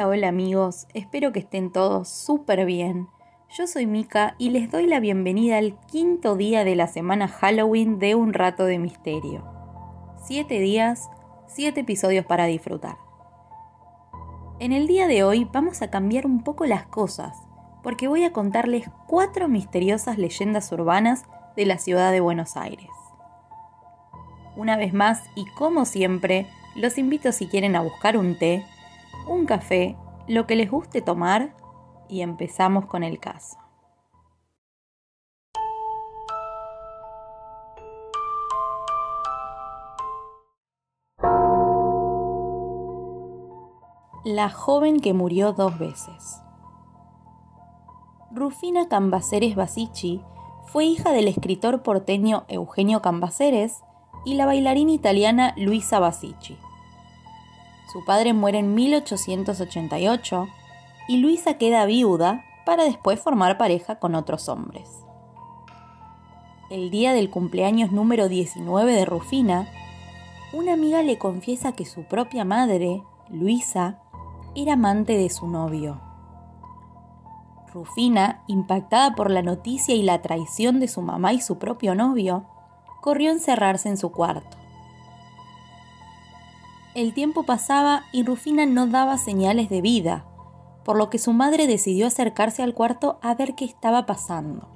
hola amigos, espero que estén todos súper bien. Yo soy Mika y les doy la bienvenida al quinto día de la semana Halloween de Un Rato de Misterio. Siete días, siete episodios para disfrutar. En el día de hoy vamos a cambiar un poco las cosas, porque voy a contarles cuatro misteriosas leyendas urbanas de la ciudad de Buenos Aires. Una vez más y como siempre, los invito si quieren a buscar un té, un café, lo que les guste tomar y empezamos con el caso. La joven que murió dos veces. Rufina Cambaceres Basici fue hija del escritor porteño Eugenio Cambaceres y la bailarina italiana Luisa Basici. Su padre muere en 1888 y Luisa queda viuda para después formar pareja con otros hombres. El día del cumpleaños número 19 de Rufina, una amiga le confiesa que su propia madre, Luisa, era amante de su novio. Rufina, impactada por la noticia y la traición de su mamá y su propio novio, corrió a encerrarse en su cuarto. El tiempo pasaba y Rufina no daba señales de vida, por lo que su madre decidió acercarse al cuarto a ver qué estaba pasando.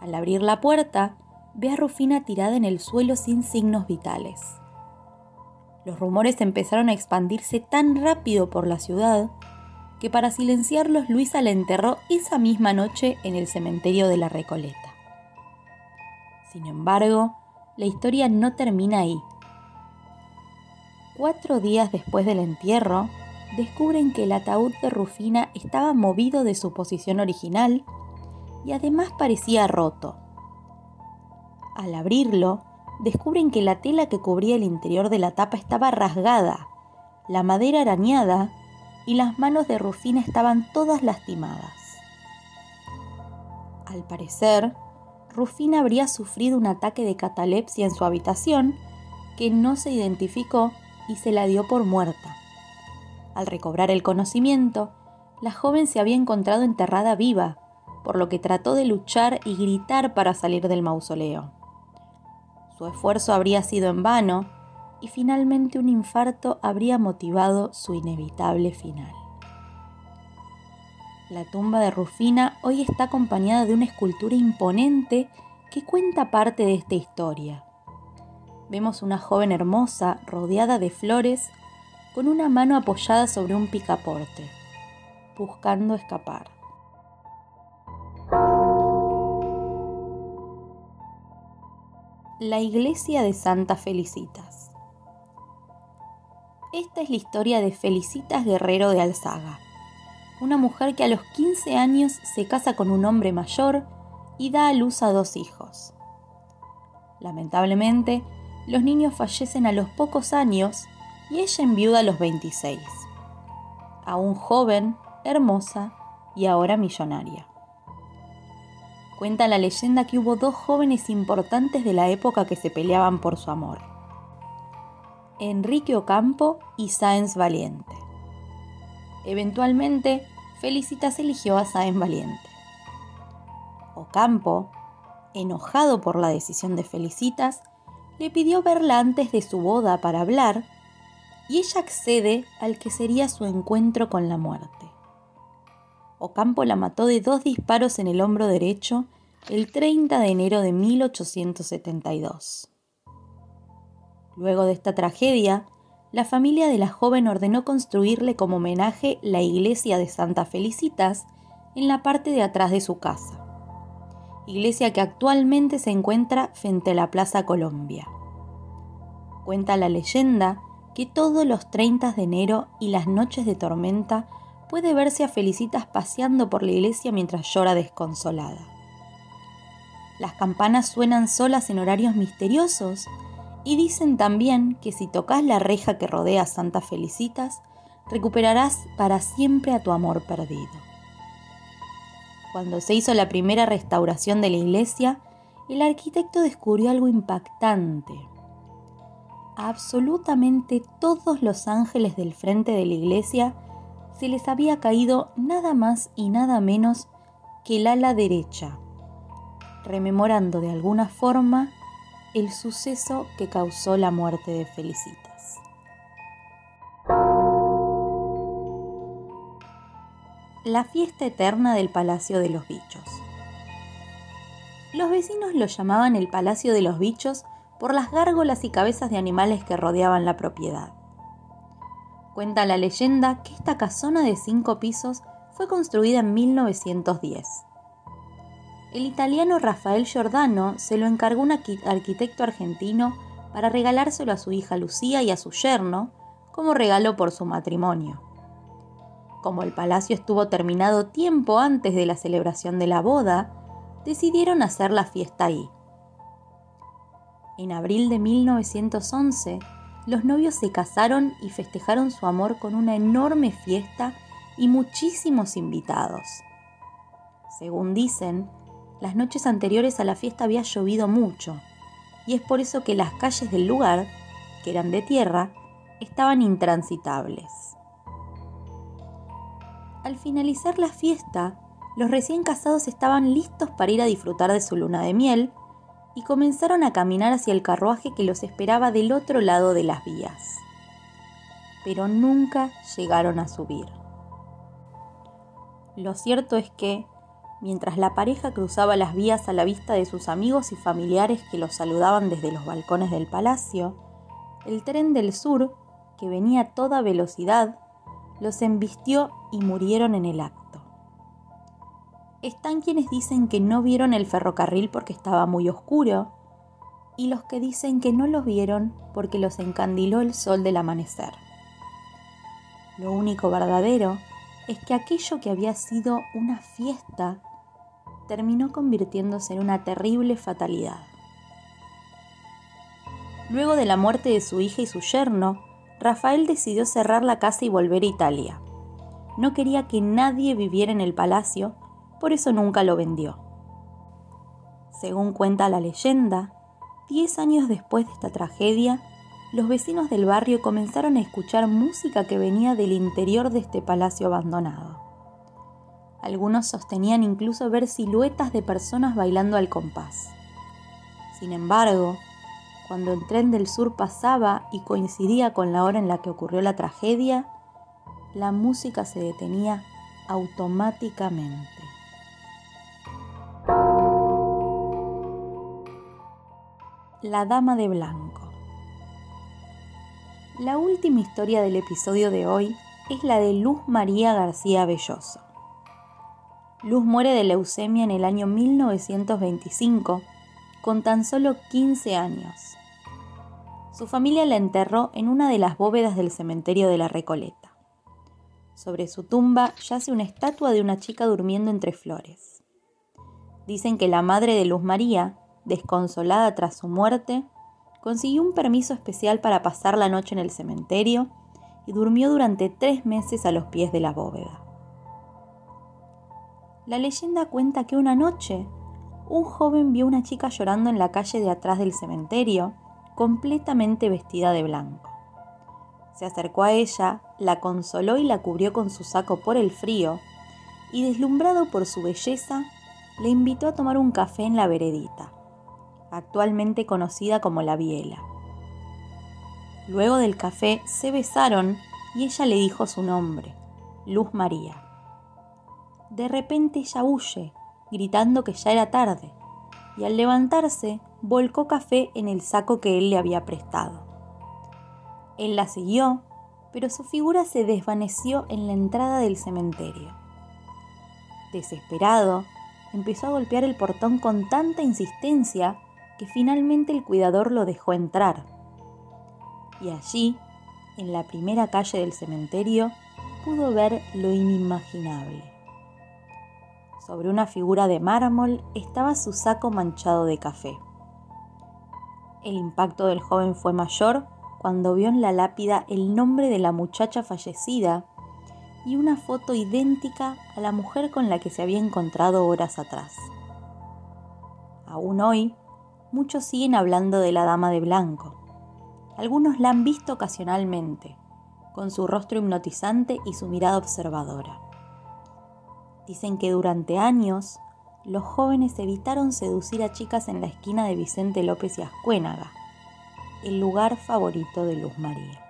Al abrir la puerta, ve a Rufina tirada en el suelo sin signos vitales. Los rumores empezaron a expandirse tan rápido por la ciudad que para silenciarlos Luisa la enterró esa misma noche en el cementerio de la Recoleta. Sin embargo, la historia no termina ahí. Cuatro días después del entierro, descubren que el ataúd de Rufina estaba movido de su posición original y además parecía roto. Al abrirlo, descubren que la tela que cubría el interior de la tapa estaba rasgada, la madera arañada y las manos de Rufina estaban todas lastimadas. Al parecer, Rufina habría sufrido un ataque de catalepsia en su habitación que no se identificó y se la dio por muerta. Al recobrar el conocimiento, la joven se había encontrado enterrada viva, por lo que trató de luchar y gritar para salir del mausoleo. Su esfuerzo habría sido en vano y finalmente un infarto habría motivado su inevitable final. La tumba de Rufina hoy está acompañada de una escultura imponente que cuenta parte de esta historia. Vemos una joven hermosa rodeada de flores con una mano apoyada sobre un picaporte, buscando escapar. La iglesia de Santa Felicitas. Esta es la historia de Felicitas Guerrero de Alzaga, una mujer que a los 15 años se casa con un hombre mayor y da a luz a dos hijos. Lamentablemente, los niños fallecen a los pocos años y ella enviuda a los 26. Aún joven, hermosa y ahora millonaria. Cuenta la leyenda que hubo dos jóvenes importantes de la época que se peleaban por su amor. Enrique Ocampo y Sáenz Valiente. Eventualmente, Felicitas eligió a Sáenz Valiente. Ocampo, enojado por la decisión de Felicitas, le pidió verla antes de su boda para hablar y ella accede al que sería su encuentro con la muerte. Ocampo la mató de dos disparos en el hombro derecho el 30 de enero de 1872. Luego de esta tragedia, la familia de la joven ordenó construirle como homenaje la iglesia de Santa Felicitas en la parte de atrás de su casa, iglesia que actualmente se encuentra frente a la Plaza Colombia. Cuenta la leyenda que todos los 30 de enero y las noches de tormenta puede verse a Felicitas paseando por la iglesia mientras llora desconsolada. Las campanas suenan solas en horarios misteriosos y dicen también que si tocas la reja que rodea a Santa Felicitas, recuperarás para siempre a tu amor perdido. Cuando se hizo la primera restauración de la iglesia, el arquitecto descubrió algo impactante absolutamente todos los ángeles del frente de la iglesia se les había caído nada más y nada menos que el ala derecha, rememorando de alguna forma el suceso que causó la muerte de Felicitas. La fiesta eterna del Palacio de los Bichos. Los vecinos lo llamaban el Palacio de los Bichos por las gárgolas y cabezas de animales que rodeaban la propiedad. Cuenta la leyenda que esta casona de cinco pisos fue construida en 1910. El italiano Rafael Giordano se lo encargó un arquitecto argentino para regalárselo a su hija Lucía y a su yerno como regalo por su matrimonio. Como el palacio estuvo terminado tiempo antes de la celebración de la boda, decidieron hacer la fiesta ahí. En abril de 1911, los novios se casaron y festejaron su amor con una enorme fiesta y muchísimos invitados. Según dicen, las noches anteriores a la fiesta había llovido mucho, y es por eso que las calles del lugar, que eran de tierra, estaban intransitables. Al finalizar la fiesta, los recién casados estaban listos para ir a disfrutar de su luna de miel y comenzaron a caminar hacia el carruaje que los esperaba del otro lado de las vías. Pero nunca llegaron a subir. Lo cierto es que, mientras la pareja cruzaba las vías a la vista de sus amigos y familiares que los saludaban desde los balcones del palacio, el tren del sur, que venía a toda velocidad, los embistió y murieron en el acto están quienes dicen que no vieron el ferrocarril porque estaba muy oscuro y los que dicen que no los vieron porque los encandiló el sol del amanecer. Lo único verdadero es que aquello que había sido una fiesta terminó convirtiéndose en una terrible fatalidad. Luego de la muerte de su hija y su yerno, Rafael decidió cerrar la casa y volver a Italia. No quería que nadie viviera en el palacio por eso nunca lo vendió. Según cuenta la leyenda, diez años después de esta tragedia, los vecinos del barrio comenzaron a escuchar música que venía del interior de este palacio abandonado. Algunos sostenían incluso ver siluetas de personas bailando al compás. Sin embargo, cuando el tren del sur pasaba y coincidía con la hora en la que ocurrió la tragedia, la música se detenía automáticamente. La Dama de Blanco. La última historia del episodio de hoy es la de Luz María García Belloso. Luz muere de leucemia en el año 1925, con tan solo 15 años. Su familia la enterró en una de las bóvedas del cementerio de la Recoleta. Sobre su tumba yace una estatua de una chica durmiendo entre flores. Dicen que la madre de Luz María desconsolada tras su muerte, consiguió un permiso especial para pasar la noche en el cementerio y durmió durante tres meses a los pies de la bóveda. La leyenda cuenta que una noche un joven vio una chica llorando en la calle de atrás del cementerio, completamente vestida de blanco. Se acercó a ella, la consoló y la cubrió con su saco por el frío, y deslumbrado por su belleza, le invitó a tomar un café en la veredita actualmente conocida como la Biela. Luego del café se besaron y ella le dijo su nombre, Luz María. De repente ella huye, gritando que ya era tarde, y al levantarse volcó café en el saco que él le había prestado. Él la siguió, pero su figura se desvaneció en la entrada del cementerio. Desesperado, empezó a golpear el portón con tanta insistencia que finalmente el cuidador lo dejó entrar. Y allí, en la primera calle del cementerio, pudo ver lo inimaginable. Sobre una figura de mármol estaba su saco manchado de café. El impacto del joven fue mayor cuando vio en la lápida el nombre de la muchacha fallecida y una foto idéntica a la mujer con la que se había encontrado horas atrás. Aún hoy, muchos siguen hablando de la Dama de Blanco. Algunos la han visto ocasionalmente, con su rostro hipnotizante y su mirada observadora. Dicen que durante años los jóvenes evitaron seducir a chicas en la esquina de Vicente López y Ascuénaga, el lugar favorito de Luz María.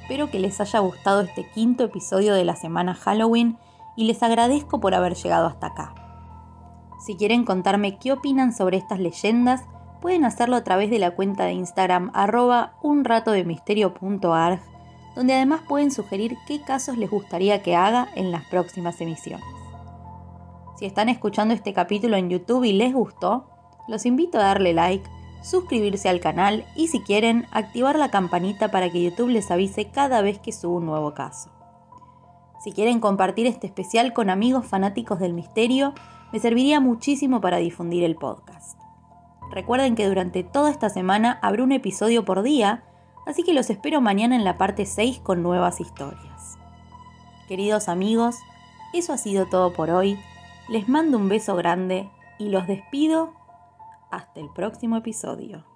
Espero que les haya gustado este quinto episodio de la semana Halloween y les agradezco por haber llegado hasta acá. Si quieren contarme qué opinan sobre estas leyendas, pueden hacerlo a través de la cuenta de Instagram arroba unratodemisterio.arg, donde además pueden sugerir qué casos les gustaría que haga en las próximas emisiones. Si están escuchando este capítulo en YouTube y les gustó, los invito a darle like, suscribirse al canal y si quieren, activar la campanita para que YouTube les avise cada vez que subo un nuevo caso. Si quieren compartir este especial con amigos fanáticos del misterio, me serviría muchísimo para difundir el podcast. Recuerden que durante toda esta semana habrá un episodio por día, así que los espero mañana en la parte 6 con nuevas historias. Queridos amigos, eso ha sido todo por hoy. Les mando un beso grande y los despido hasta el próximo episodio.